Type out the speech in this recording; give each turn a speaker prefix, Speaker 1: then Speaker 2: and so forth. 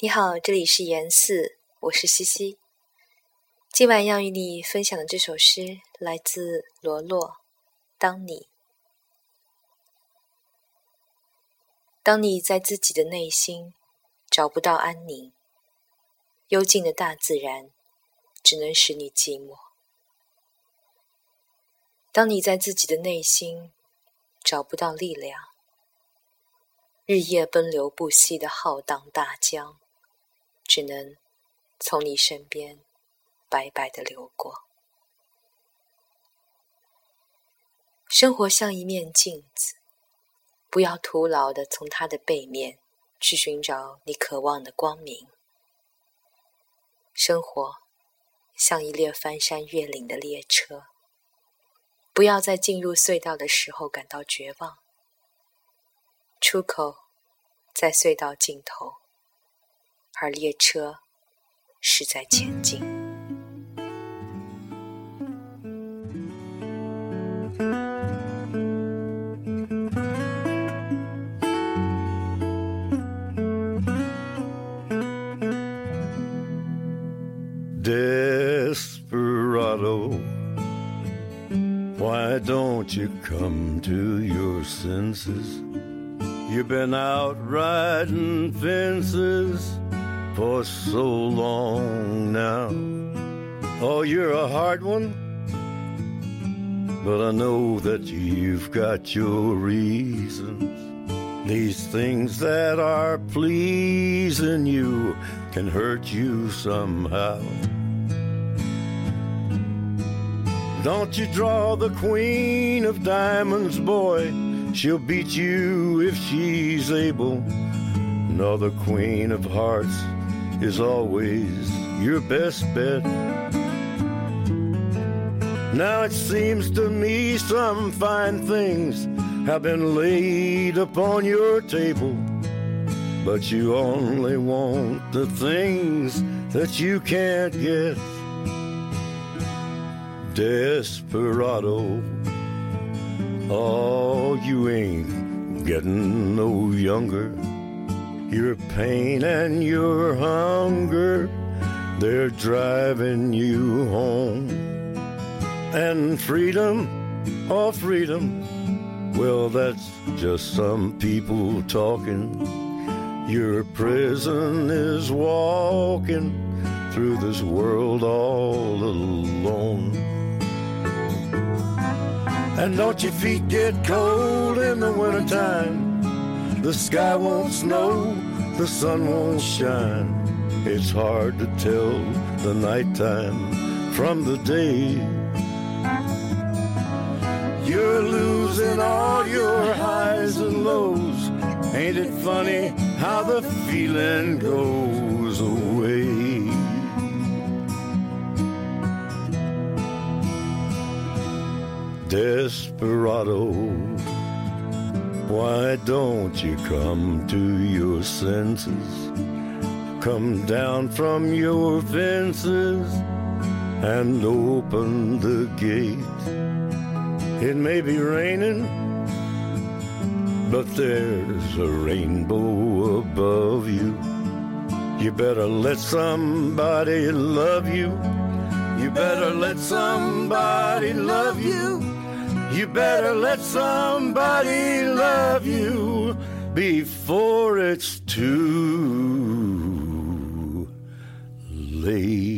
Speaker 1: 你好，这里是言四，我是西西。今晚要与你分享的这首诗来自罗洛。当你，当你在自己的内心找不到安宁，幽静的大自然只能使你寂寞。当你在自己的内心找不到力量，日夜奔流不息的浩荡大江。只能从你身边白白的流过。生活像一面镜子，不要徒劳的从它的背面去寻找你渴望的光明。生活像一列翻山越岭的列车，不要在进入隧道的时候感到绝望。出口在隧道尽头。而列车是在前进。
Speaker 2: Desperado, why don't you come to your senses? You've been out riding fences for so long now. Oh, you're a hard one, but I know that you've got your reasons. These things that are pleasing you can hurt you somehow. Don't you draw the queen of diamonds, boy. She'll beat you if she's able. No, the queen of hearts is always your best bet. Now it seems to me some fine things have been laid upon your table, but you only want the things that you can't get. Desperado, oh, you ain't getting no younger. Your pain and your hunger, they're driving you home. And freedom, oh freedom, well, that's just some people talking. Your prison is walking through this world all alone. And don't your feet get cold in the wintertime? The sky won't snow, the sun won't shine. It's hard to tell the nighttime from the day. You're losing all your highs and lows. Ain't it funny how the feeling goes away? Desperado why don't you come to your senses? Come down from your fences and open the gate. It may be raining, but there's a rainbow above you. You better let somebody love you. You better let somebody love you. You better let somebody love you before it's too late.